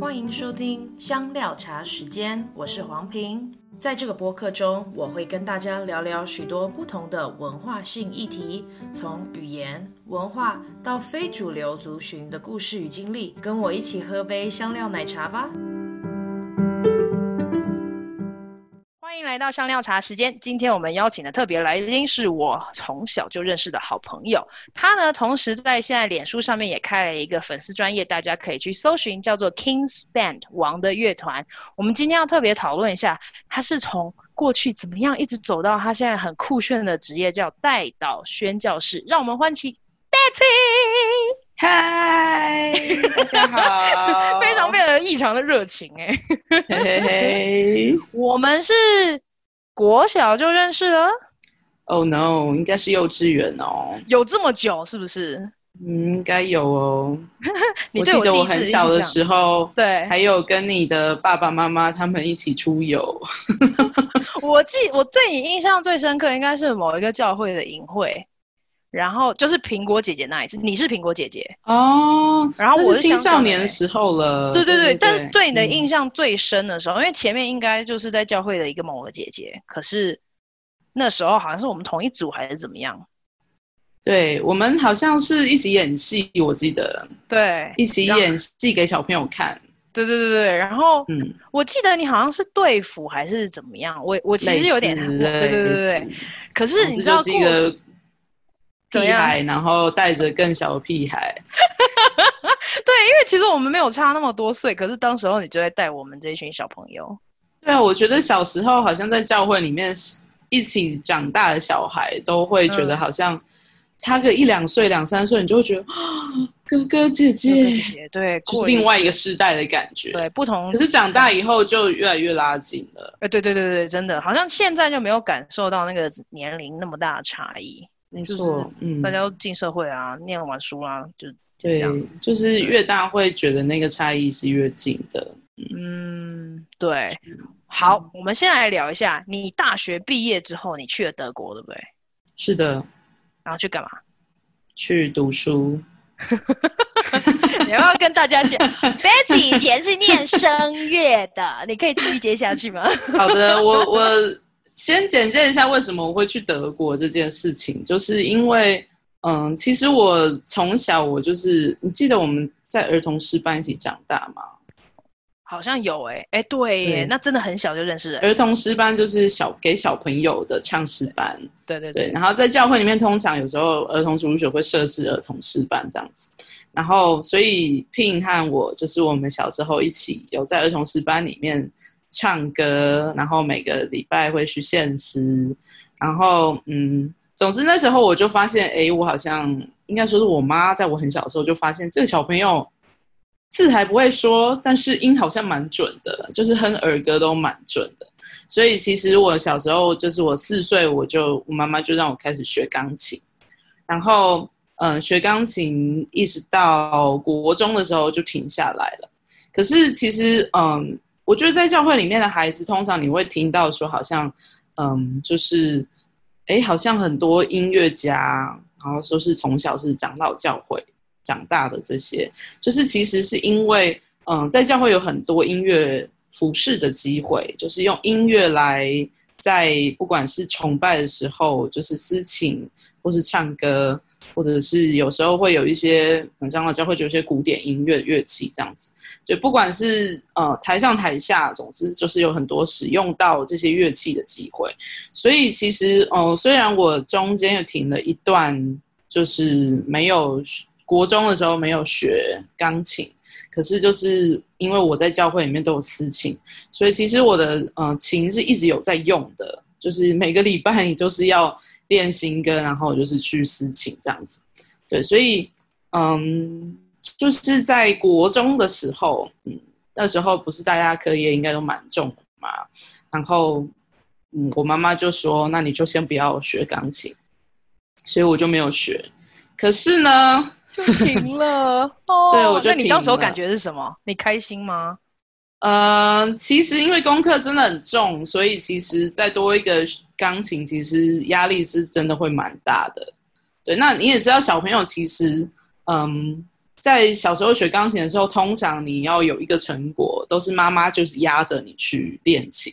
欢迎收听香料茶时间，我是黄平。在这个播客中，我会跟大家聊聊许多不同的文化性议题，从语言、文化到非主流族群的故事与经历。跟我一起喝杯香料奶茶吧。来到香料茶时间。今天我们邀请的特别来宾是我从小就认识的好朋友。他呢，同时在现在脸书上面也开了一个粉丝专业，大家可以去搜寻，叫做 King's Band 王的乐团。我们今天要特别讨论一下，他是从过去怎么样一直走到他现在很酷炫的职业，叫代祷宣教士。让我们欢迎 Betty。嗨，大家好！非常非常异常的热情哎，我们是国小就认识了？Oh no，应该是幼稚园哦。有这么久是不是？嗯，应该有哦。你我记得我很小的时候，对，还有跟你的爸爸妈妈他们一起出游。我记我对你印象最深刻，应该是某一个教会的营会。然后就是苹果姐姐那一次，你是苹果姐姐哦。然后我是青少年的时候了。对对对，对对对，但是对你的印象最深的时候，嗯、因为前面应该就是在教会的一个某个姐姐，可是那时候好像是我们同一组还是怎么样？对，我们好像是一起演戏，我记得。对，一起演戏给小朋友看。对对对对，然后嗯，我记得你好像是队服还是怎么样？我我其实有点对对对对，可是你知道过。屁孩，然后带着更小的屁孩。对，因为其实我们没有差那么多岁，可是当时候你就在带我们这一群小朋友。对啊，我觉得小时候好像在教会里面一起长大的小孩，都会觉得好像差个一两岁、两三岁，你就会觉得哥哥姐姐，哥哥姐姐对，就是另外一个世代的感觉。对，不同。可是长大以后就越来越拉近了。哎，对对对对，真的，好像现在就没有感受到那个年龄那么大的差异。没错，嗯，大家都进社会啊，念完书啊，就，就对，就是越大会觉得那个差异是越近的。嗯，对。好，嗯，我们先来聊一下，你大学毕业之后，你去了德国，对不对？是的。然后去干嘛？去读书。你要不要跟大家讲，Betty 以前是念声乐的，你可以继续接下去吗？好的，我我。先简介一下为什么我会去德国这件事情，就是因为，嗯，其实我从小我就是，你记得我们在儿童诗班一起长大吗？好像有诶、欸，哎、欸，对耶，那真的很小就认识了。儿童诗班就是小给小朋友的唱诗班，对对对，对。然后在教会里面，通常有时候儿童主日学会设置儿童诗班这样子，然后所以 Pin 和我就是我们小时候一起有在儿童诗班里面。唱歌，然后每个礼拜会去献诗，然后嗯，总之那时候我就发现，哎，我好像应该说是我妈在我很小的时候就发现这个小朋友字还不会说，但是音好像蛮准的，就是哼儿歌都蛮准的。所以其实我小时候就是我四岁，我就我妈妈就让我开始学钢琴，然后嗯，学钢琴一直到国中的时候就停下来了。可是其实嗯。我觉得在教会里面的孩子，通常你会听到说，好像，嗯，就是，哎，好像很多音乐家，然后说是从小是长老教会长大的这些，就是其实是因为，嗯，在教会有很多音乐服侍的机会，就是用音乐来在不管是崇拜的时候，就是司琴或是唱歌。或者是有时候会有一些，很像长老教会就有一些古典音乐乐器这样子，就不管是呃台上台下，总之就是有很多使用到这些乐器的机会。所以其实，呃，虽然我中间又停了一段，就是没有国中的时候没有学钢琴，可是就是因为我在教会里面都有私琴，所以其实我的呃琴是一直有在用的，就是每个礼拜你都是要。练新歌，然后就是去私琴这样子，对，所以，嗯，就是在国中的时候，嗯，那时候不是大家课业应该都蛮重的嘛，然后，嗯，我妈妈就说，那你就先不要学钢琴，所以我就没有学，可是呢，就停了，哦，对，我就停了。那你当时候感觉是什么？你开心吗？呃，其实因为功课真的很重，所以其实再多一个钢琴，其实压力是真的会蛮大的。对，那你也知道，小朋友其实，嗯，在小时候学钢琴的时候，通常你要有一个成果，都是妈妈就是压着你去练琴。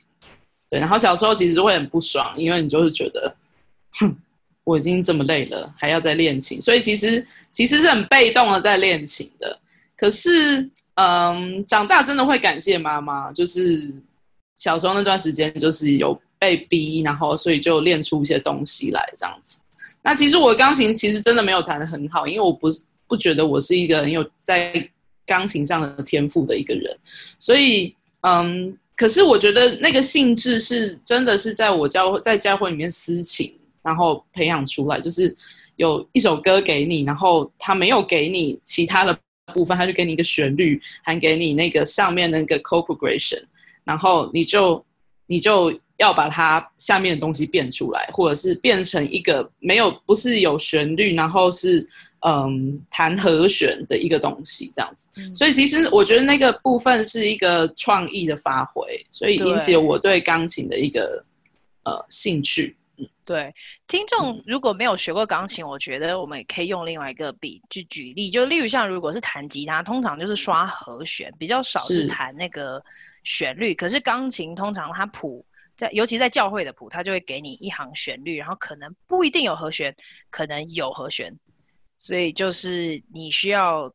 对，然后小时候其实会很不爽，因为你就是觉得，哼，我已经这么累了，还要再练琴，所以其实其实是很被动的在练琴的。可是，嗯，长大真的会感谢妈妈，就是小时候那段时间就是有被逼，然后所以就练出一些东西来这样子。那其实我钢琴其实真的没有弹得很好，因为我不不觉得我是一个很有在钢琴上的天赋的一个人，所以，嗯。可是我觉得那个性质是真的是在我教在教会里面私情，然后培养出来，就是有一首歌给你，然后他没有给你其他的部分，他就给你一个旋律，还给你那个上面那个 chord progression，然后你就你就要把它下面的东西变出来，或者是变成一个没有不是有旋律，然后是。嗯，弹和弦的一个东西，这样子，嗯，所以其实我觉得那个部分是一个创意的发挥，所以引起了我对钢琴的一个呃兴趣。嗯，对，听众如果没有学过钢琴，嗯，我觉得我们也可以用另外一个比去举例，就例如像如果是弹吉他，通常就是刷和弦，比较少是弹那个旋律。可是钢琴通常它谱在，尤其在教会的谱，它就会给你一行旋律，然后可能不一定有和弦，可能有和弦。所以就是你需要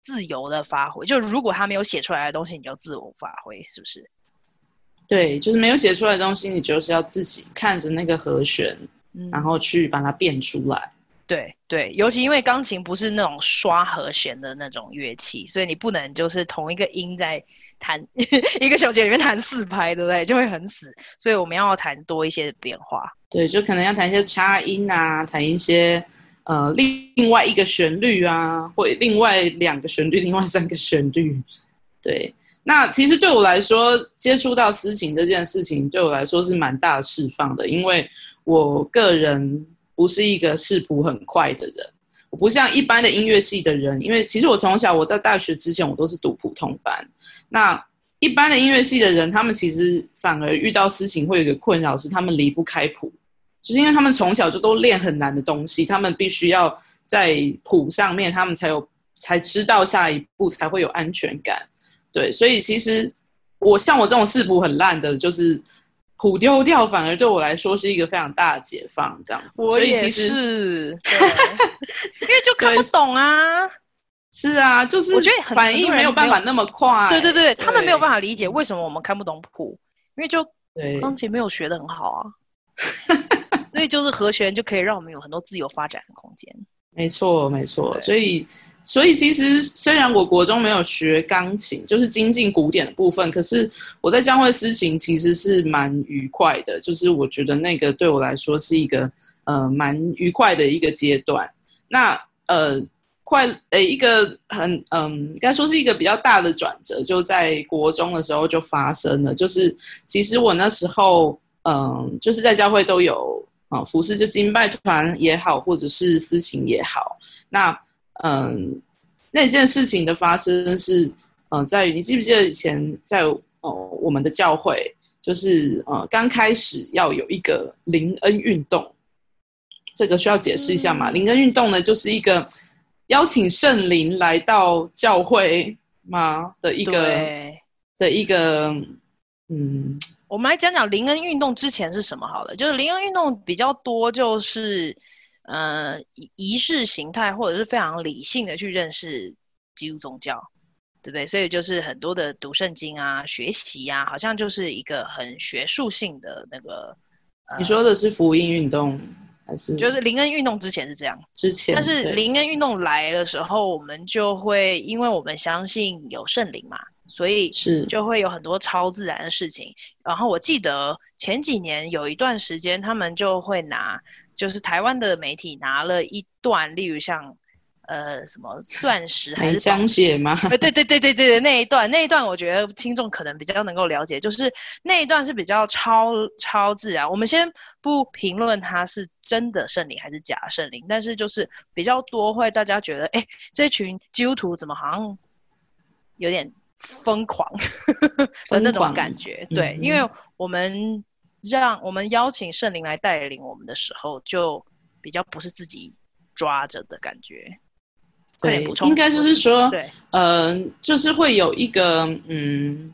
自由的发挥，就如果他没有写出来的东西，你就自我发挥，是不是？对，就是没有写出来的东西，你就是要自己看着那个和弦，嗯、然后去把它变出来。对对，尤其因为钢琴不是那种刷和弦的那种乐器，所以你不能就是同一个音在弹 一个小节里面弹四拍，对不对？就会很死。所以我们要弹多一些的变化。对，就可能要弹一些插音啊，弹一些。呃，另另外一个旋律啊，或另外两个旋律，另外三个旋律，对。那其实对我来说，接触到私情这件事情，对我来说是蛮大的释放的，因为我个人不是一个视谱很快的人，我不像一般的音乐系的人，因为其实我从小我在大学之前我都是读普通班。那一般的音乐系的人，他们其实反而遇到私情会有一个困扰，是他们离不开谱。就是因为他们从小就都练很难的东西，他们必须要在谱上面，他们才有才知道下一步才会有安全感。对，所以其实我像我这种视谱很烂的，就是谱丢掉，反而对我来说是一个非常大的解放，这样子。我也是 因为就看不懂啊。是啊，就是我觉得反应没有办法那么快。对对对，他们没有办法理解为什么我们看不懂谱，因为就钢琴没有学的很好啊。所以就是和弦就可以让我们有很多自由发展的空间。没错，没错。所以，所以其实虽然我国中没有学钢琴，就是精进古典的部分，可是我在教会私琴其实是蛮愉快的。就是我觉得那个对我来说是一个呃蛮愉快的一个阶段。那呃快呃一个很嗯、应该说是一个比较大的转折，就在国中的时候就发生了。就是其实我那时候嗯、就是在教会都有。啊，服侍就敬拜团也好，或者是私琴也好，那嗯，那件事情的发生是，嗯，在于你记不记得以前在哦、呃、我们的教会，就是呃刚开始要有一个灵恩运动，这个需要解释一下嘛？灵、嗯、恩运动呢，就是一个邀请圣灵来到教会嘛的一个的一个嗯。我们来讲讲灵恩运动之前是什么好了，就是灵恩运动比较多，就是呃仪式形态或者是非常理性的去认识基督宗教，对不对？所以就是很多的读圣经啊、学习啊，好像就是一个很学术性的那个。呃、你说的是福音运动还是？就是灵恩运动之前是这样，之前。但是灵恩运动来的时候，我们就会因为我们相信有圣灵嘛。所以是就会有很多超自然的事情。然后我记得前几年有一段时间，他们就会拿，就是台湾的媒体拿了一段，例如像呃什么钻石还是讲解吗？对对对对对对，那一段那一段，我觉得听众可能比较能够了解，就是那一段是比较超超自然。我们先不评论它是真的圣灵还是假圣灵，但是就是比较多会大家觉得，哎，这群基督徒怎么好像有点。疯狂的那种感觉，对，嗯，因为我们让我们邀请圣灵来带领我们的时候，就比较不是自己抓着的感觉。对，补充，应该就是说，对，嗯、呃，就是会有一个，嗯，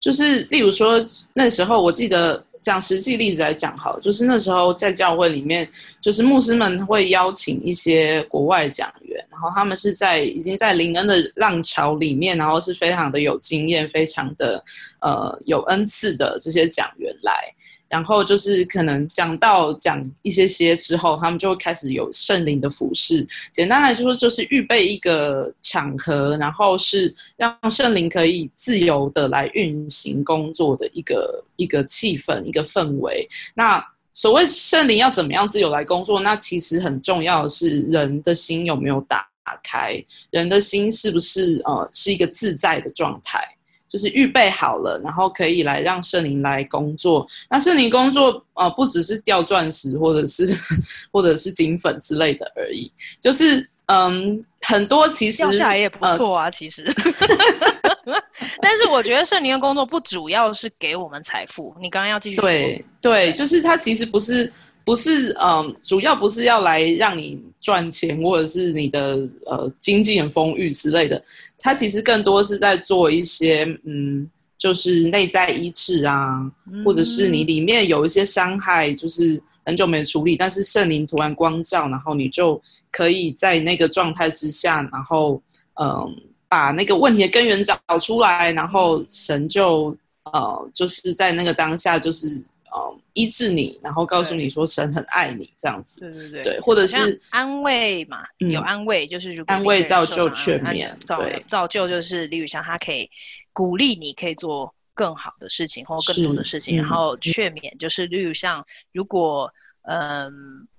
就是例如说那时候，我记得。讲实际例子来讲好，就是那时候在教会里面，就是牧师们会邀请一些国外讲员，然后他们是在已经在灵恩的浪潮里面，然后是非常的有经验、非常的呃有恩赐的这些讲员来。然后就是可能讲到讲一些些之后，他们就会开始有圣灵的服侍。简单来说，就是预备一个场合，然后是让圣灵可以自由的来运行工作的一个一个气氛、一个氛围。那所谓圣灵要怎么样自由来工作？那其实很重要的是人的心有没有打开，人的心是不是呃是一个自在的状态。就是预备好了，然后可以来让圣灵来工作。那圣灵工作，呃，不只是掉钻石或者是或者是金粉之类的而已。就是，嗯，很多其实掉下来也不错啊，呃、其实。但是我觉得圣灵的工作不主要是给我们财富。你刚刚要继续说。对对，就是它其实不是不是，嗯，主要不是要来让你赚钱，或者是你的呃经济很丰裕之类的。他其实更多是在做一些，嗯，就是内在医治啊，嗯、或者是你里面有一些伤害，就是很久没处理，但是圣灵突然光照，然后你就可以在那个状态之下，然后嗯，把那个问题的根源找出来，然后神就呃，就是在那个当下，就是。哦，医治你，然后告诉你说神很爱你，这样子，对对对，对，或者是安慰嘛，有安慰，就是如果安慰造就劝勉，对，造就就是李宇翔他可以鼓励你，可以做更好的事情或更多的事情，然后劝勉就是例如像如果嗯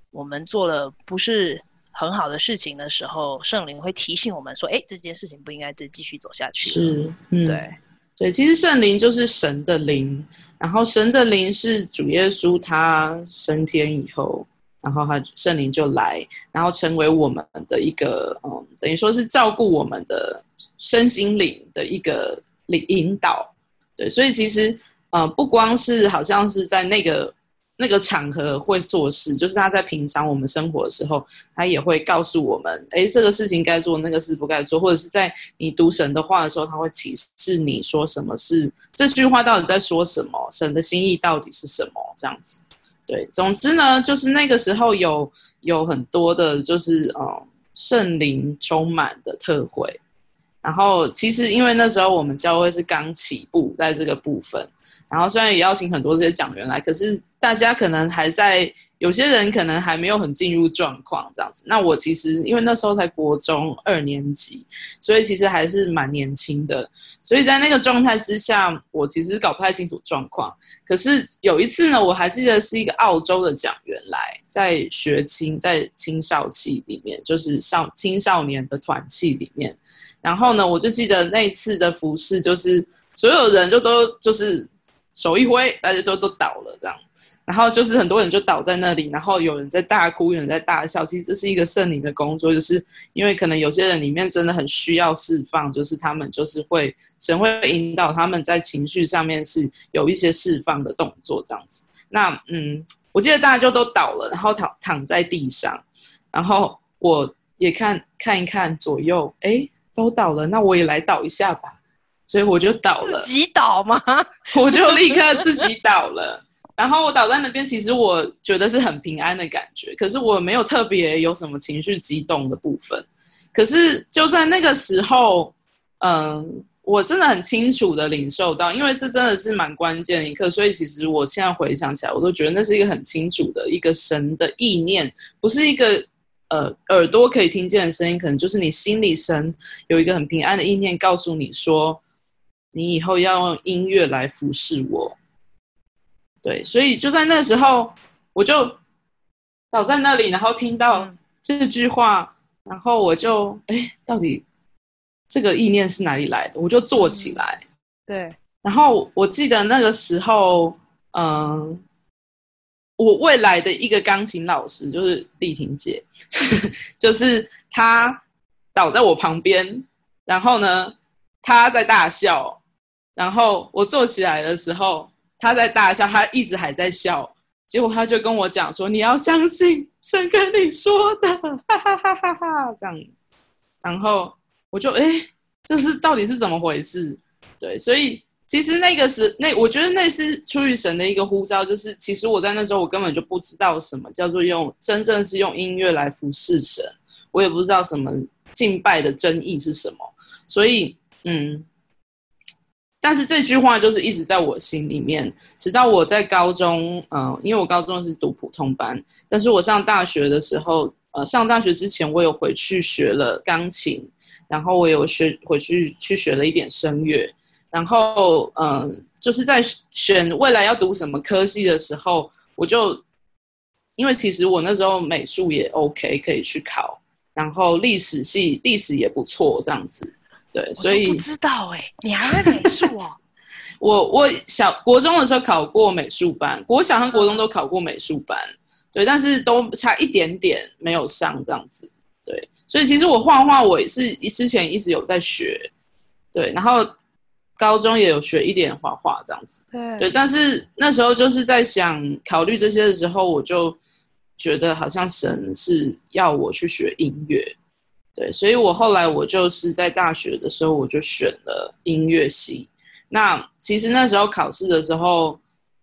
我们做了不是很好的事情的时候，圣灵会提醒我们说，哎，这件事情不应该再继续走下去，是，对。对，其实圣灵就是神的灵，然后神的灵是主耶稣他升天以后，然后他圣灵就来，然后成为我们的一个嗯，等于说是照顾我们的身心灵的一个领引导。对，所以其实呃，不光是好像是在那个。那个场合会做事，就是他在平常我们生活的时候，他也会告诉我们，哎，这个事情该做，那个事不该做，或者是在你读神的话的时候，他会启示你说什么是这句话到底在说什么，神的心意到底是什么，这样子。对，总之呢，就是那个时候有有很多的，就是呃圣灵充满的特会。然后其实因为那时候我们教会是刚起步，在这个部分。然后虽然也邀请很多这些讲员来，可是大家可能还在，有些人可能还没有很进入状况这样子。那我其实因为那时候才国中二年级，所以其实还是蛮年轻的。所以在那个状态之下，我其实搞不太清楚状况。可是有一次呢，我还记得是一个澳洲的讲员来，在学青，在青少期里面，就是少青少年的团契里面。然后呢，我就记得那一次的服饰，就是所有人就都就是。手一挥，大家都都倒了，这样，然后就是很多人就倒在那里，然后有人在大哭，有人在大笑。其实这是一个圣灵的工作，就是因为可能有些人里面真的很需要释放，就是他们就是会神会引导他们在情绪上面是有一些释放的动作，这样子。那嗯，我记得大家就都倒了，然后躺躺在地上，然后我也看看一看左右，哎，都倒了，那我也来倒一下吧。所以我就倒了，自己倒吗？我就立刻自己倒了。然后我倒在那边，其实我觉得是很平安的感觉。可是我没有特别有什么情绪激动的部分。可是就在那个时候，嗯，我真的很清楚的领受到，因为这真的是蛮关键的一刻。所以其实我现在回想起来，我都觉得那是一个很清楚的一个神的意念，不是一个呃耳朵可以听见的声音，可能就是你心里神有一个很平安的意念，告诉你说。你以后要用音乐来服侍我，对，所以就在那时候，我就倒在那里，然后听到这句话，然后我就哎，到底这个意念是哪里来的？我就坐起来，对，然后我记得那个时候，嗯，我未来的一个钢琴老师就是丽婷姐，就是她倒在我旁边，然后呢，她在大笑。然后我坐起来的时候，他在大笑，他一直还在笑。结果他就跟我讲说：“你要相信神跟你说的，哈哈哈哈哈！”这样，然后我就哎，这是到底是怎么回事？对，所以其实那个是那，我觉得那是出于神的一个呼召，就是其实我在那时候我根本就不知道什么叫做用真正是用音乐来服侍神，我也不知道什么敬拜的真意是什么，所以嗯。但是这句话就是一直在我心里面，直到我在高中，嗯、呃，因为我高中是读普通班，但是我上大学的时候，呃，上大学之前我有回去学了钢琴，然后我有学回去去学了一点声乐，然后，嗯、就是在选未来要读什么科系的时候，我就，因为其实我那时候美术也 OK 可以去考，然后历史系历史也不错这样子。对，所以不知道哎、欸，你还会美术哦？我我小国中的时候考过美术班，国小和国中都考过美术班，对，但是都差一点点没有上这样子。对，所以其实我画画我也是之前一直有在学，对，然后高中也有学一点画画这样子。对，对，但是那时候就是在想考虑这些的时候，我就觉得好像神是要我去学音乐。对，所以我后来我就是在大学的时候，我就选了音乐系。那其实那时候考试的时候，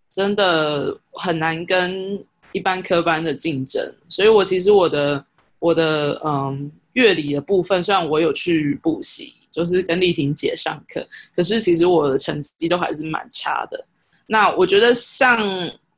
真的很难跟一般科班的竞争。所以我其实我的我的嗯乐理的部分，虽然我有去补习，就是跟丽婷姐上课，可是其实我的成绩都还是蛮差的。那我觉得上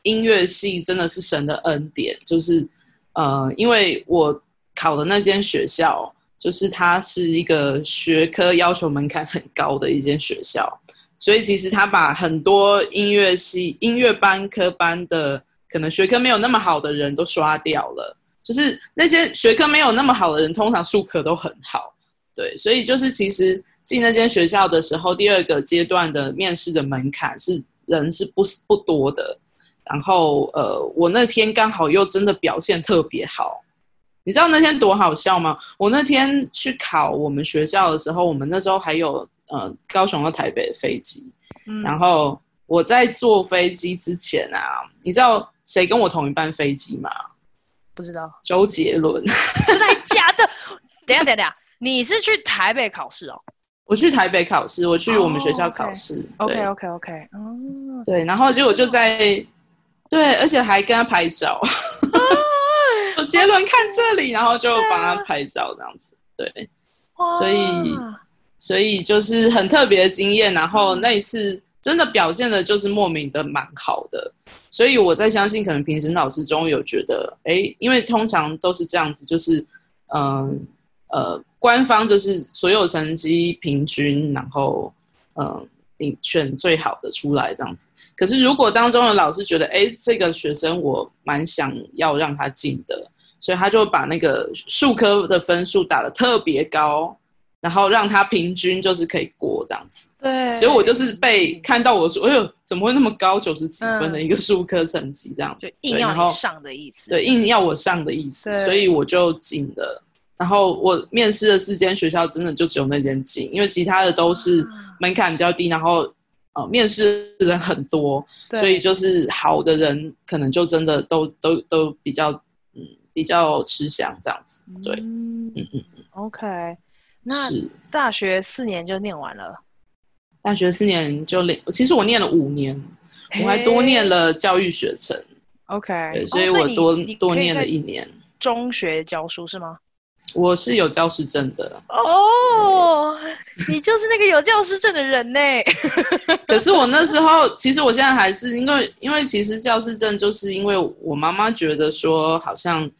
音乐系真的是神的恩典，就是呃，因为我考的那间学校。就是它是一个学科要求门槛很高的一间学校，所以其实他把很多音乐系、音乐班科班的可能学科没有那么好的人都刷掉了。就是那些学科没有那么好的人，通常术科都很好。对，所以就是其实进那间学校的时候，第二个阶段的面试的门槛是人是不不多的。然后呃，我那天刚好又真的表现特别好。你知道那天多好笑吗？我那天去考我们学校的时候，我们那时候还有呃高雄到台北的飞机，嗯，然后我在坐飞机之前啊，你知道谁跟我同一班飞机吗？不知道。周杰伦。真的假的？等一下等一下，你是去台北考试哦？我去台北考试，我去我们学校考试。Oh, OK OK OK, okay. 哦，对，然后结果就在对，而且还跟他拍照。杰伦看这里，然后就帮他拍照，这样子，对，所以，所以就是很特别的经验。然后那一次真的表现的，就是莫名的蛮好的。所以我在相信，可能评审老师中有觉得，哎，因为通常都是这样子，就是，嗯呃，呃，官方就是所有成绩平均，然后，嗯。选最好的出来这样子，可是如果当中的老师觉得，哎，这个学生我蛮想要让他进的，所以他就把那个数科的分数打得特别高，然后让他平均就是可以过这样子。对，所以我就是被看到我说，哎呦，怎么会那么高，九十几分的一个数科成绩这样子，嗯、硬要上的意思。对，硬要我上的意思，所以我就进了。然后我面试的四间学校，真的就只有那间进，因为其他的都是门槛比较低，然后呃面试的人很多，所以就是好的人可能就真的都都都比较嗯比较吃香这样子，对，嗯嗯嗯，OK，那大学四年就念完了，大学四年就念，其实我念了五年，我还多念了教育学程，OK，对，所以我多多念了一年，中学教书是吗？我是有教师证的哦，你就是那个有教师证的人呢。可是我那时候，其实我现在还是因为，因为其实教师证就是因为我妈妈觉得说，好像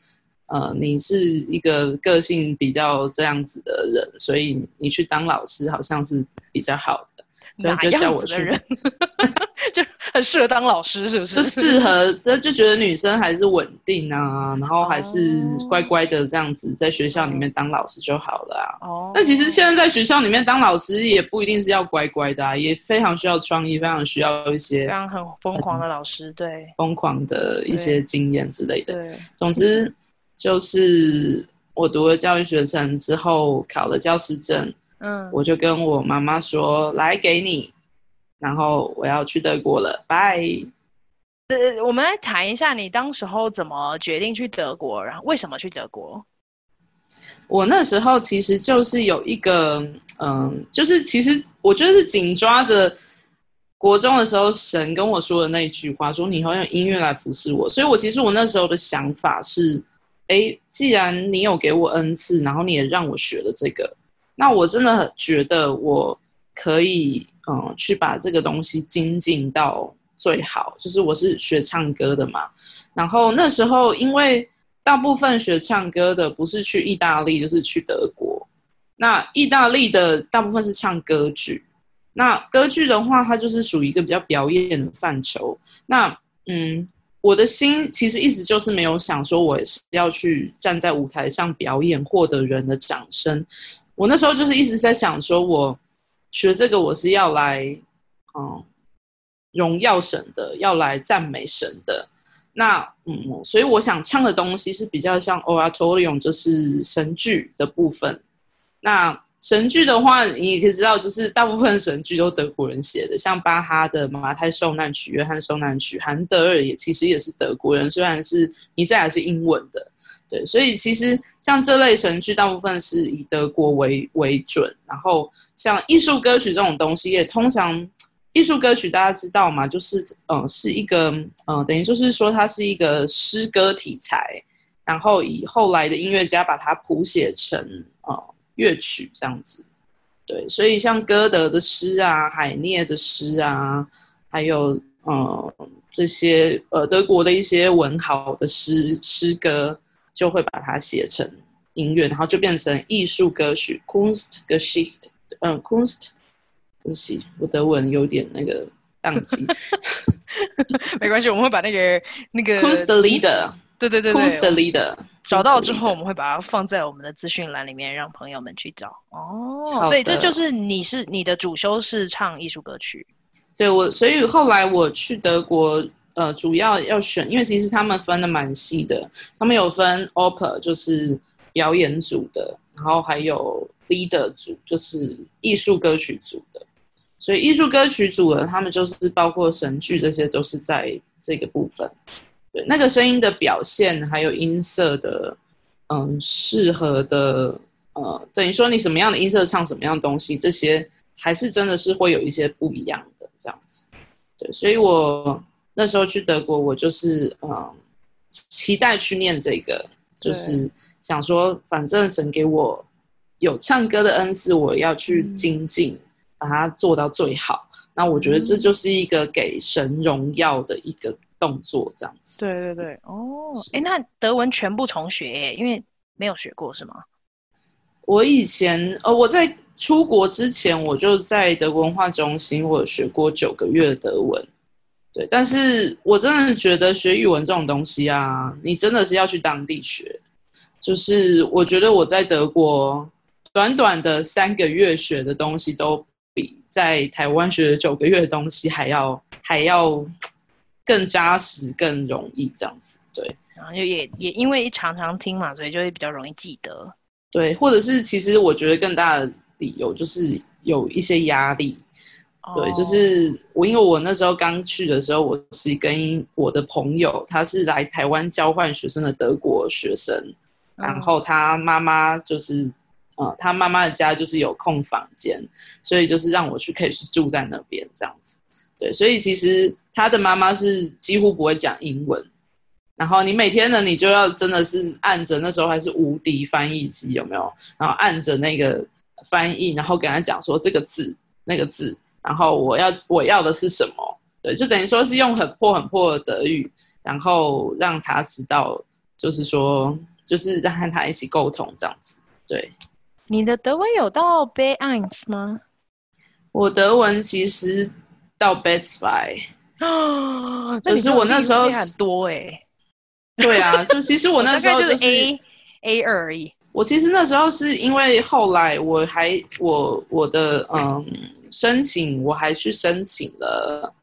呃你是一个个性比较这样子的人，所以你去当老师好像是比较好的，所以就叫我去。就很 适合当老师，是不是？就适合，就就觉得女生还是稳定啊，然后还是乖乖的这样子，在学校里面当老师就好了啊。哦。那其实现在在学校里面当老师也不一定是要乖乖的啊，也非常需要创意，非常需要一些非常很疯狂的老师，对，疯狂的一些经验之类的。对。总之，就是我读了教育学程之后，考了教师证，嗯，我就跟我妈妈说：“来，给你。”然后我要去德国了，拜。呃，我们来谈一下你当时候怎么决定去德国，然后为什么去德国？我那时候其实就是有一个，嗯，就是其实我觉得是紧抓着国中的时候神跟我说的那一句话，说你以后用音乐来服侍我。所以我其实我那时候的想法是，哎，既然你有给我恩赐，然后你也让我学了这个，那我真的很觉得我可以，嗯，去把这个东西精进到最好。就是我是学唱歌的嘛，然后那时候因为。大部分学唱歌的不是去意大利，就是去德国。那意大利的大部分是唱歌剧。那歌剧的话，它就是属于一个比较表演的范畴。那嗯，我的心其实一直就是没有想说，我是要去站在舞台上表演，获得人的掌声。我那时候就是一直在想说，我学这个我是要来嗯荣耀神的，要来赞美神的。那嗯，所以我想唱的东西是比较像 Oratorium，就是神剧的部分。那神剧的话，你也可以知道，就是大部分神剧都德国人写的，像巴哈的《马太受难曲》、《约翰受难曲》，韩德尔也其实也是德国人，虽然是弥赛亚是英文的，对。所以其实像这类神剧，大部分是以德国为为准。然后像艺术歌曲这种东西，也通常。艺术歌曲大家知道吗？就是嗯、呃，是一个嗯、呃，等于就是说它是一个诗歌题材，然后以后来的音乐家把它谱写成呃乐曲这样子。对，所以像歌德的诗啊、海涅的诗啊，还有呃这些呃德国的一些文豪的诗诗歌，就会把它写成音乐，然后就变成艺术歌曲 Kunstgeschichte，嗯，Kunst。对不起，我德文有点那个宕机。没关系，我们会把那个那个 Kunst Leader，对对对对，Kunst Leader 找到之后，我们会把它放在我们的资讯栏里面，让朋友们去找。哦，所以这就是你是你的主修是唱艺术歌曲。对我，所以后来我去德国，呃，主要要选，因为其实他们分的蛮细的，他们有分 Opera，就是表演组的，然后还有 leader 组，就是艺术歌曲组的。所以艺术歌曲组的，他们就是包括神剧，这些都是在这个部分。对，那个声音的表现，还有音色的，嗯，适合的，呃，等于说你什么样的音色唱什么样东西，这些还是真的是会有一些不一样的这样子。对，所以我那时候去德国，我就是嗯，期待去念这个，就是想说，反正神给我有唱歌的恩赐，我要去精进。嗯把它做到最好，那我觉得这就是一个给神荣耀的一个动作，这样子。对对对，哦，哎，那德文全部重学耶，因为没有学过是吗？我以前呃，我在出国之前，我就在德国文化中心，我有学过九个月的德文。对，但是我真的觉得学语文这种东西啊，你真的是要去当地学。就是我觉得我在德国短短的三个月学的东西都。比在台湾学的九个月的东西还要还要更扎实、更容易这样子，对。然后就也也因为常常听嘛，所以就会比较容易记得。对，或者是其实我觉得更大的理由就是有一些压力。Oh. 对，就是我因为我那时候刚去的时候，我是跟我的朋友，他是来台湾交换学生的德国学生，oh. 然后他妈妈就是。呃，他妈妈的家就是有空房间，所以就是让我去可以去住在那边这样子。对，所以其实他的妈妈是几乎不会讲英文，然后你每天呢，你就要真的是按着那时候还是无敌翻译机有没有？然后按着那个翻译，然后跟他讲说这个字那个字，然后我要我要的是什么？对，就等于说是用很破很破的德语，然后让他知道，就是说就是让他一起沟通这样子，对。你的德文有到 B1 吗？我德文其实到 B2 啊，就是我那时候很多哎、欸。对啊，就其实我那时候 就是 A A 二而已。我其实那时候是因为后来我还我我的嗯申请我还去申请了。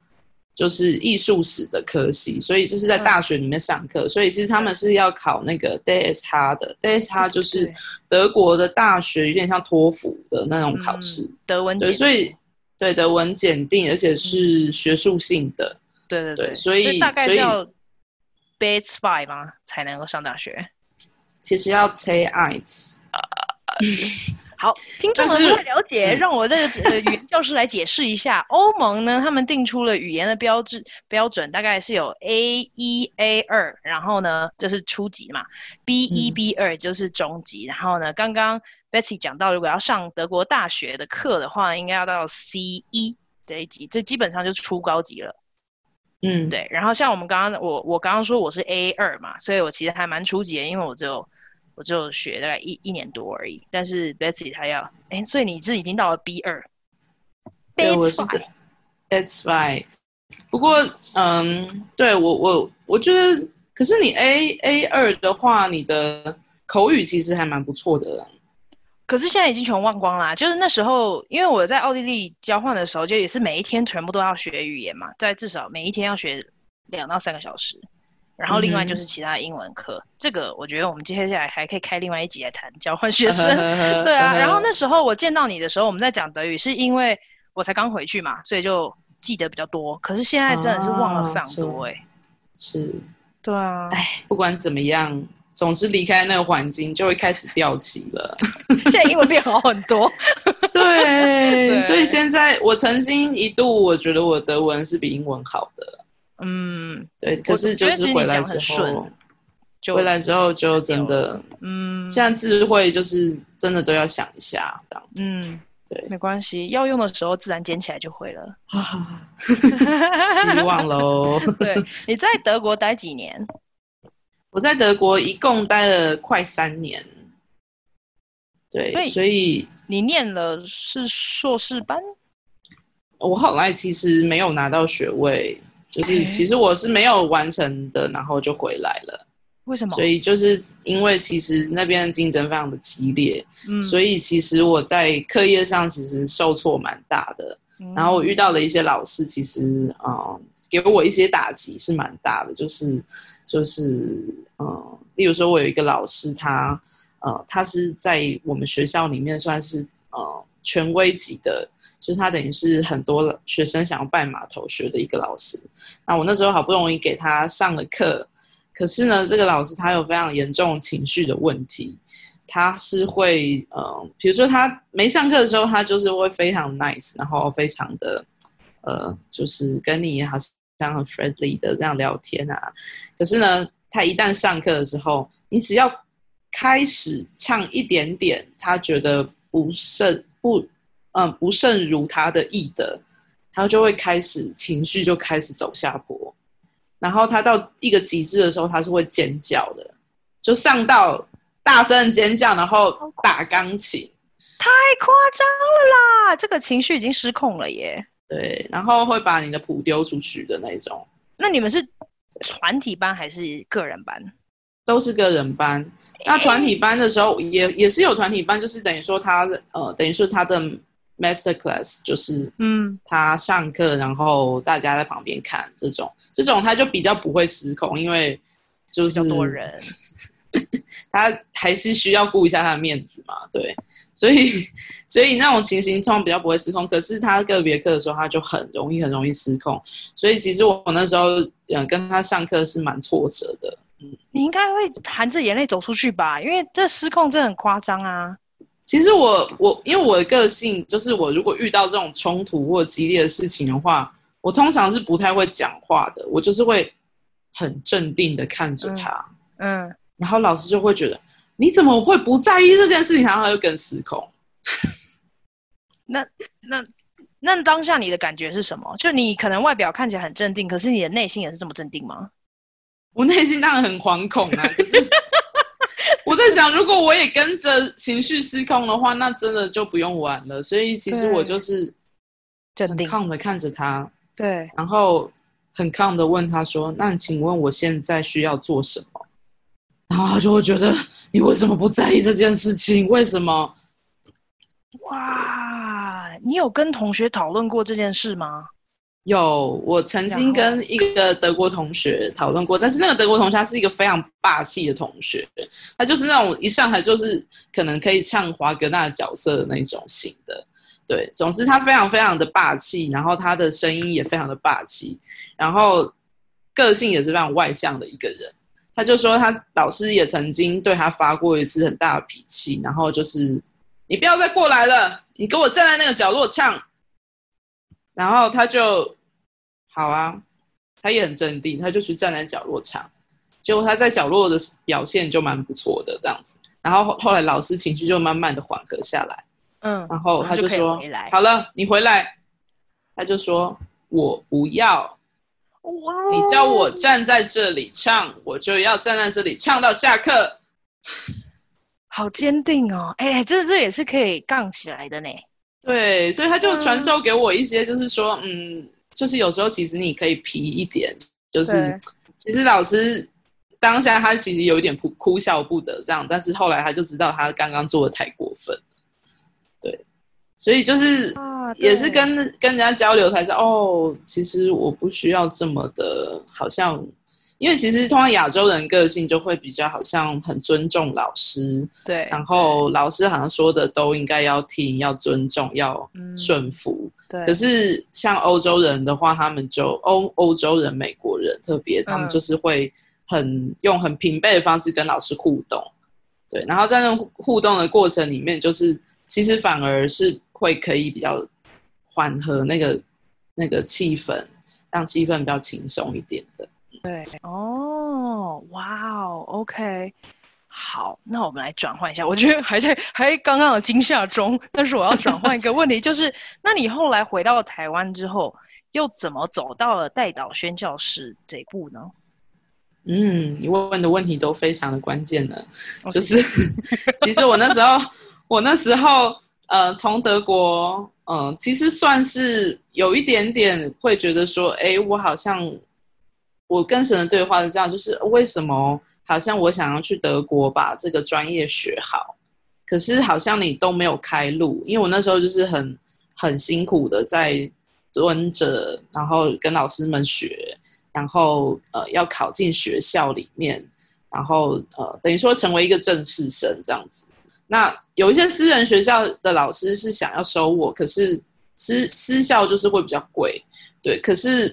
就是艺术史的科系，所以就是在大学里面上课，嗯、所以其实他们是要考那个 DSH 的，DSH 就是德国的大学，有点像托福的那种考试，嗯、德文对，所以对德文检定，而且是学术性的，嗯、对对对，所以大概要 B5 吗？才能够上大学？其实要 say eyes。好，听众们不太了解，让我这个语言教师来解释一下。欧盟呢，他们定出了语言的标志标准，大概是有 A 一 A 二，然后呢，这是初级嘛，B 一 B 二就是中级，嗯、然后呢，刚刚 Betsy 讲到，如果要上德国大学的课的话，应该要到 C 一这一级，这基本上就是初高级了。嗯，对。然后像我们刚刚，我我刚刚说我是 A 二嘛，所以我其实还蛮初级的，因为我只有。我就学大概一一年多而已，但是 Betsy 她要，哎，所以你是已经到了 B 二，对，我是 That's right。不过，嗯，对我我我觉得，可是你 A A 二的话，你的口语其实还蛮不错的。可是现在已经全忘光啦，就是那时候，因为我在奥地利交换的时候，就也是每一天全部都要学语言嘛，在至少每一天要学两到三个小时。然后另外就是其他英文课，嗯、这个我觉得我们接下来还可以开另外一集来谈交换学生。对啊，然后那时候我见到你的时候，我们在讲德语，是因为我才刚回去嘛，所以就记得比较多。可是现在真的是忘了非常多哎、欸。是。对啊。哎，不管怎么样，总是离开那个环境就会开始掉漆了。现在英文变好很多。对。对所以现在我曾经一度我觉得我德文是比英文好的。嗯，对，可是就是回来之后，回来之后就真的，嗯，现在智慧就是真的都要想一下这样子。嗯，对，没关系，要用的时候自然捡起来就会了。希 望喽。对，你在德国待几年？我在德国一共待了快三年。对，所以你念了是硕士班？我后来其实没有拿到学位。就是其实我是没有完成的，然后就回来了。为什么？所以就是因为其实那边的竞争非常的激烈，嗯，所以其实我在课业上其实受挫蛮大的。然后我遇到了一些老师，其实啊，嗯，给我一些打击是蛮大的。就是就是嗯，例如说我有一个老师，他呃，他是在我们学校里面算是呃权威级的。就是他等于是很多学生想要拜码头学的一个老师，那我那时候好不容易给他上了课，可是呢，这个老师他有非常严重情绪的问题，他是会呃，比如说他没上课的时候，他就是会非常 nice，然后非常的呃，就是跟你好像很 friendly 的这样聊天啊，可是呢，他一旦上课的时候，你只要开始呛一点点，他觉得不甚不。嗯，不甚如他的意的，他就会开始情绪就开始走下坡，然后他到一个极致的时候，他是会尖叫的，就上到大声尖叫，然后打钢琴，太夸张了啦！这个情绪已经失控了耶。对，然后会把你的谱丢出去的那种。那你们是团体班还是个人班？都是个人班。那团体班的时候也也是有团体班，就是等于说他呃，等于说他的。Master class 就是，嗯，他上课，然后大家在旁边看这种，这种他就比较不会失控，因为就是多人，他还是需要顾一下他的面子嘛，对，所以所以那种情形通常比较不会失控，可是他个别课的时候他就很容易很容易失控，所以其实我那时候嗯跟他上课是蛮挫折的，嗯，你应该会含着眼泪走出去吧，因为这失控真的很夸张啊。其实我我因为我的个性就是我如果遇到这种冲突或激烈的事情的话，我通常是不太会讲话的，我就是会很镇定的看着他，嗯，嗯，然后老师就会觉得你怎么会不在意这件事情，然后他就更失控。那那那当下你的感觉是什么？就你可能外表看起来很镇定，可是你的内心也是这么镇定吗？我内心当然很惶恐啊，可是。我在想，如果我也跟着情绪失控的话，那真的就不用玩了。所以其实我就是很 calm 的看着他，对，然后很 calm 的问他说：“那请问我现在需要做什么？”然后他就会觉得你为什么不在意这件事情？为什么？哇，你有跟同学讨论过这件事吗？有，我曾经跟一个德国同学讨论过，但是那个德国同学他是一个非常霸气的同学，他就是那种一上台就是可能可以唱华格纳角色的那种型的，对，总之他非常非常的霸气，然后他的声音也非常的霸气，然后个性也是非常外向的一个人，他就说他老师也曾经对他发过一次很大的脾气，然后就是你不要再过来了，你给我站在那个角落唱。然后他就好啊，他也很镇定，他就去站在角落唱。结果他在角落的表现就蛮不错的，这样子。然后后来老师情绪就慢慢的缓和下来，嗯，然后他就说：“就好了，你回来。”他就说：“我不要，哇，你叫我站在这里唱，我就要站在这里唱到下课。”好坚定哦！哎，这这也是可以杠起来的呢。对，所以他就传授给我一些，就是说，嗯，就是有时候其实你可以皮一点，就是其实老师。当下他其实有一点哭哭笑不得这样，但是后来他就知道他刚刚做的太过分，对，所以就是也是跟跟人家交流才知道哦，其实我不需要这么的，好像因为其实通常亚洲人个性就会比较好像很尊重老师，对，然后老师好像说的都应该要听，要尊重，要顺服，对。可是像欧洲人的话，他们就欧欧洲人、美国人特别，他们就是会。很用很平辈的方式跟老师互动，对，然后在那种互动的过程里面，就是其实反而是会可以比较缓和那个那个气氛，让气氛比较轻松一点的。对，哦，哇哦，OK，好，那我们来转换一下，我觉得还在还刚刚的惊吓中，但是我要转换一个问题，就是那你后来回到台湾之后，又怎么走到了代祷宣教士这一步呢？嗯，你问问的问题都非常的关键呢。就是，其实我那时候，我那时候，呃，从德国，嗯、呃，其实算是有一点点会觉得说，哎，我好像，我跟神的对话是这样，就是为什么好像我想要去德国把这个专业学好，可是好像你都没有开路，因为我那时候就是很很辛苦的在蹲着，然后跟老师们学。然后呃，要考进学校里面，然后呃，等于说成为一个正式生这样子。那有一些私人学校的老师是想要收我，可是私私校就是会比较贵，对。可是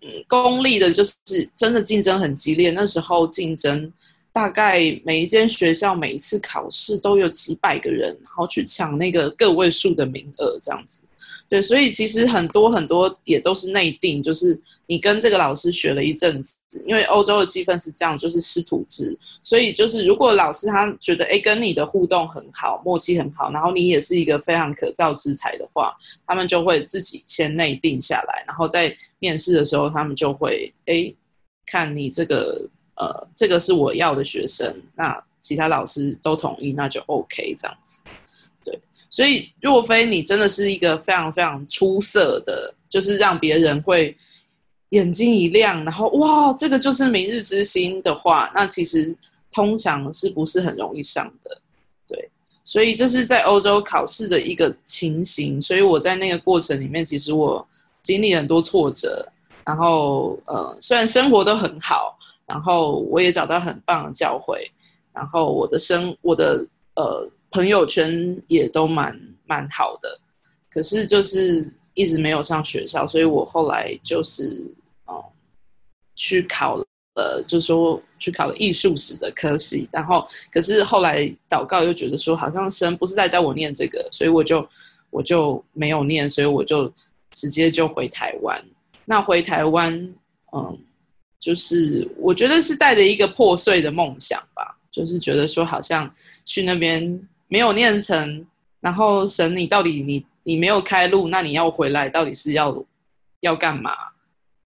嗯，公立的就是真的竞争很激烈，那时候竞争大概每一间学校每一次考试都有几百个人，然后去抢那个个位数的名额这样子。对，所以其实很多很多也都是内定，就是你跟这个老师学了一阵子，因为欧洲的气氛是这样，就是师徒制，所以就是如果老师他觉得哎跟你的互动很好，默契很好，然后你也是一个非常可造之材的话，他们就会自己先内定下来，然后在面试的时候，他们就会哎看你这个呃这个是我要的学生，那其他老师都同意，那就 OK 这样子。所以，若非你真的是一个非常非常出色的，就是让别人会眼睛一亮，然后哇，这个就是明日之星的话，那其实通常是不是很容易上的？对，所以这是在欧洲考试的一个情形。所以我在那个过程里面，其实我经历很多挫折，然后呃，虽然生活都很好，然后我也找到很棒的教会，然后我的生，我的呃。朋友圈也都蛮蛮好的，可是就是一直没有上学校，所以我后来就是哦、嗯，去考了，就说去考了艺术史的科系，然后可是后来祷告又觉得说好像神不是在带我念这个，所以我就我就没有念，所以我就直接就回台湾。那回台湾，嗯，就是我觉得是带着一个破碎的梦想吧，就是觉得说好像去那边。没有念成，然后神，你到底你你没有开路，那你要回来到底是要要干嘛？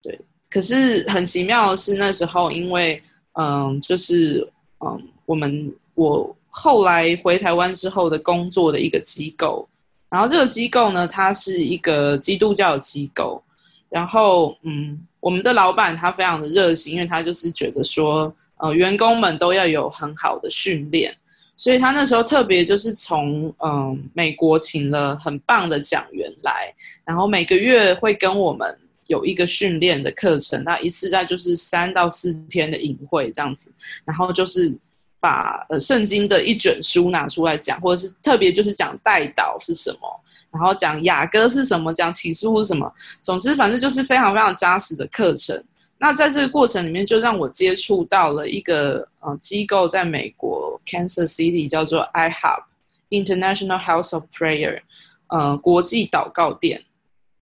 对，可是很奇妙的是那时候，因为嗯，就是嗯，我们我后来回台湾之后的工作的一个机构，然后这个机构呢，它是一个基督教的机构，然后嗯，我们的老板他非常的热心，因为他就是觉得说，呃，员工们都要有很好的训练。所以他那时候特别就是从嗯美国请了很棒的讲员来，然后每个月会跟我们有一个训练的课程，那一次大概就是三到四天的营会这样子，然后就是把呃圣经的一卷书拿出来讲，或者是特别就是讲代祷是什么，然后讲雅歌是什么，讲启示录是什么，总之反正就是非常非常扎实的课程。那在这个过程里面，就让我接触到了一个呃机构，在美国 Kansas City 叫做 IHOP International House of Prayer，呃，国际祷告殿。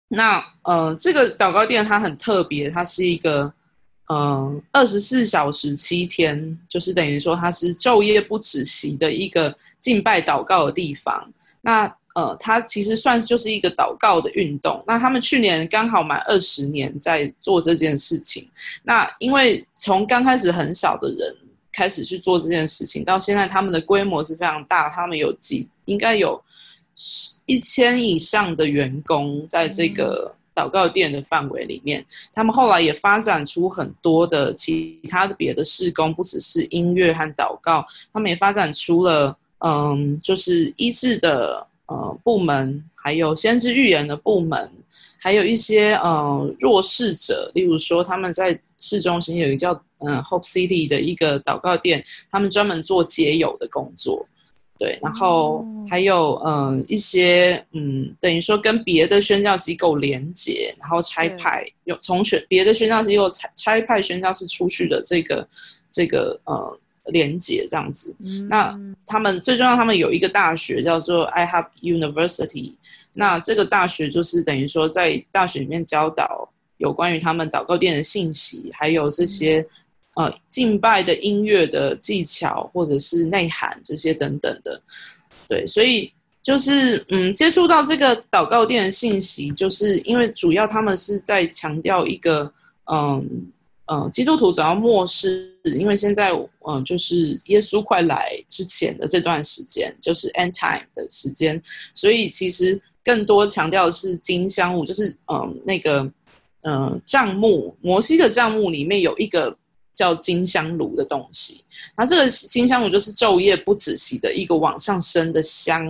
那呃，这个祷告殿它很特别，它是一个呃二十四小时七天，就是等于说它是昼夜不止息的一个敬拜祷告的地方。那呃，它其实算是就是一个祷告的运动。那他们去年刚好满二十年，在做这件事情。那因为从刚开始很少的人开始去做这件事情，到现在他们的规模是非常大，他们有几应该有一千以上的员工在这个祷告店的范围里面。他们后来也发展出很多的其他的别的事工，不只是音乐和祷告，他们也发展出了嗯，就是医治的。呃，部门还有先知预言的部门，还有一些呃弱势者，例如说他们在市中心有一个叫嗯、呃、Hope City 的一个祷告店，他们专门做街友的工作，对，然后还有嗯、呃、一些嗯等于说跟别的宣教机构连接，然后差派有从选别的宣教机构差差派宣教士出去的这个这个呃。连接这样子，那他们最重要，他们有一个大学叫做 IHub University。那这个大学就是等于说，在大学里面教导有关于他们祷告殿的信息，还有这些呃敬拜的音乐的技巧或者是内涵这些等等的。对，所以就是嗯，接触到这个祷告殿的信息，就是因为主要他们是在强调一个嗯。嗯，基督徒总要末世，因为现在嗯，就是耶稣快来之前的这段时间，就是 end time 的时间，所以其实更多强调的是金香炉，就是嗯那个嗯帐幕，摩西的帐幕里面有一个叫金香炉的东西，那这个金香炉就是昼夜不止息的一个往上升的香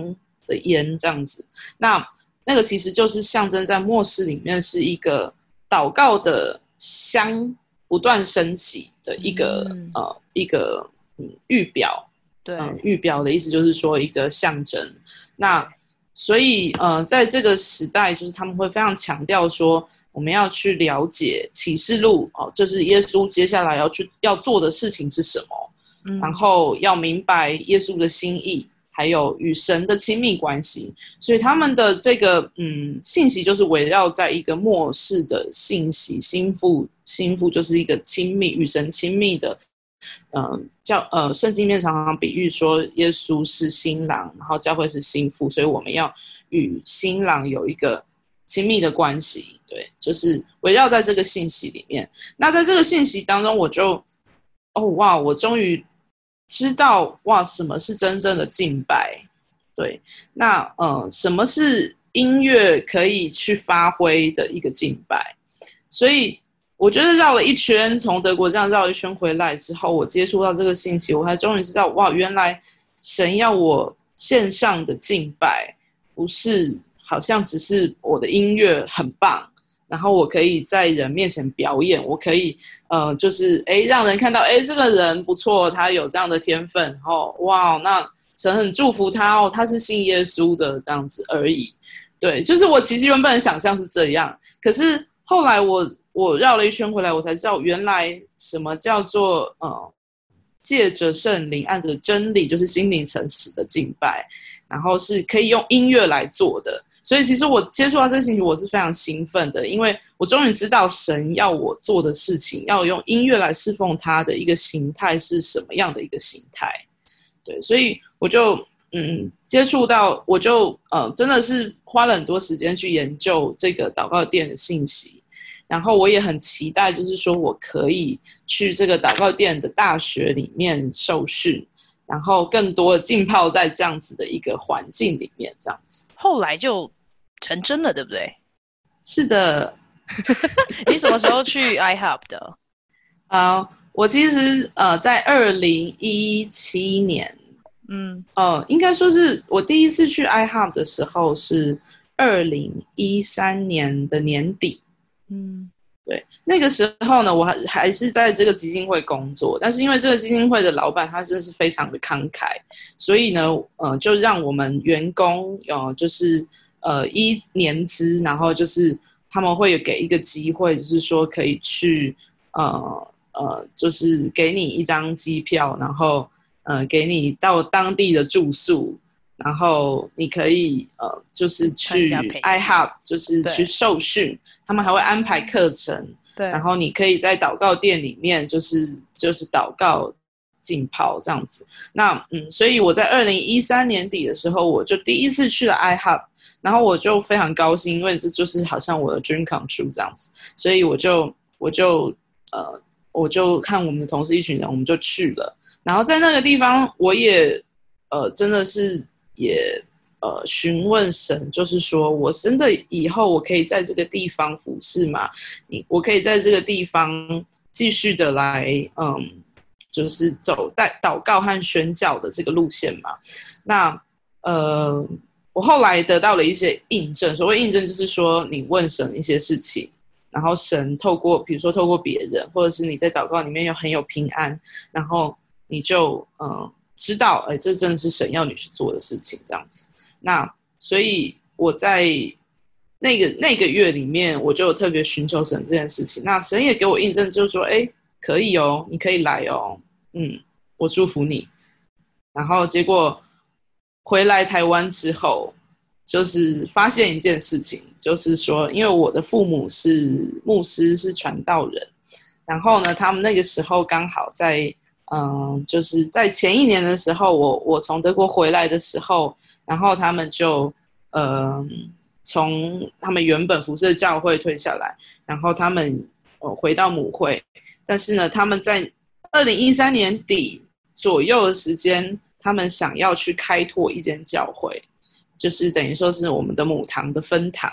的烟这样子，那那个其实就是象征在末世里面是一个祷告的香。不断升起的一个、嗯、呃一个嗯预表，对，嗯、预表的意思就是说一个象征。那所以呃在这个时代，就是他们会非常强调说，我们要去了解启示录哦，就是耶稣接下来要去要做的事情是什么，嗯、然后要明白耶稣的心意。还有与神的亲密关系，所以他们的这个嗯信息就是围绕在一个末世的信息，心腹心腹就是一个亲密与神亲密的，嗯教呃圣经面常常比喻说耶稣是新郎，然后教会是心腹，所以我们要与新郎有一个亲密的关系，对，就是围绕在这个信息里面。那在这个信息当中，我就哦哇，我终于。知道哇，什么是真正的敬拜？对，那呃，什么是音乐可以去发挥的一个敬拜？所以我觉得绕了一圈，从德国这样绕一圈回来之后，我接触到这个信息，我才终于知道哇，原来神要我线上的敬拜，不是好像只是我的音乐很棒。然后我可以在人面前表演，我可以，呃，就是诶，让人看到，诶，这个人不错，他有这样的天分，然后哇，那神很祝福他哦，他是信耶稣的这样子而已。对，就是我其实原本想象是这样，可是后来我我绕了一圈回来，我才知道原来什么叫做呃，借着圣灵，按着真理，就是心灵诚实的敬拜，然后是可以用音乐来做的。所以其实我接触到这个信息，我是非常兴奋的，因为我终于知道神要我做的事情，要用音乐来侍奉他的一个形态是什么样的一个形态。对，所以我就嗯接触到，我就呃真的是花了很多时间去研究这个祷告殿的信息，然后我也很期待，就是说我可以去这个祷告殿的大学里面受训。然后更多的浸泡在这样子的一个环境里面，这样子，后来就成真了，对不对？是的。你什么时候去 IHOP 的？啊，uh, 我其实呃，在二零一七年，嗯，哦、呃，应该说是我第一次去 IHOP 的时候是二零一三年的年底，嗯。对，那个时候呢，我还还是在这个基金会工作，但是因为这个基金会的老板他真的是非常的慷慨，所以呢，呃，就让我们员工呃，就是呃一年资，然后就是他们会有给一个机会，就是说可以去呃呃，就是给你一张机票，然后呃，给你到当地的住宿，然后你可以呃，就是去 iHub，就是去受训，他们还会安排课程，对，然后你可以在祷告店里面，就是就是祷告。浸泡这样子，那嗯，所以我在二零一三年底的时候，我就第一次去了 iHub，然后我就非常高兴，因为这就是好像我的 dream come true 这样子，所以我就我就呃，我就看我们的同事一群人，我们就去了，然后在那个地方，我也呃真的是也呃询问神，就是说我真的以后我可以在这个地方服侍吗？你我可以在这个地方继续的来嗯。就是走带祷告和宣教的这个路线嘛。那呃，我后来得到了一些印证。所谓印证，就是说你问神一些事情，然后神透过，比如说透过别人，或者是你在祷告里面又很有平安，然后你就嗯、知道，哎，这真的是神要你去做的事情，这样子。那所以我在那个那个月里面，我就特别寻求神这件事情。那神也给我印证，就是说，哎。可以哦，你可以来哦，嗯，我祝福你。然后结果回来台湾之后，就是发现一件事情，就是说，因为我的父母是牧师，是传道人，然后呢，他们那个时候刚好在，嗯，就是在前一年的时候，我我从德国回来的时候，然后他们就，嗯，从他们原本服侍教会退下来，然后他们呃回到母会。但是呢，他们在二零一三年底左右的时间，他们想要去开拓一间教会，就是等于说是我们的母堂的分堂。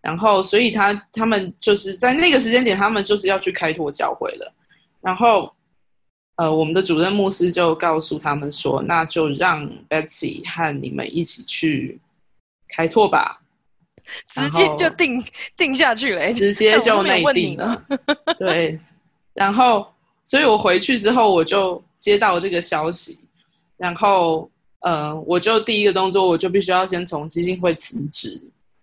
然后，所以他他们就是在那个时间点，他们就是要去开拓教会了。然后，呃，我们的主任牧师就告诉他们说：“那就让 Betsy 和你们一起去开拓吧。”直接就定定下去了，直接 就内定了。对。然后，所以我回去之后，我就接到这个消息，然后，呃，我就第一个动作，我就必须要先从基金会辞职，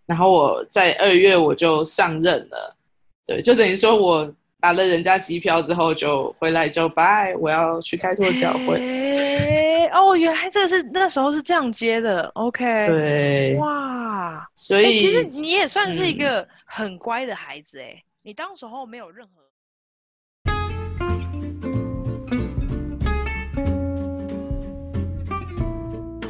然后我在二月我就上任了，对，就等于说我打了人家机票之后就回来就拜，我要去开拓教会。哎，哦，原来这是那时候是这样接的，OK，对，哇，所以其实你也算是一个很乖的孩子，哎，你当时候没有任何。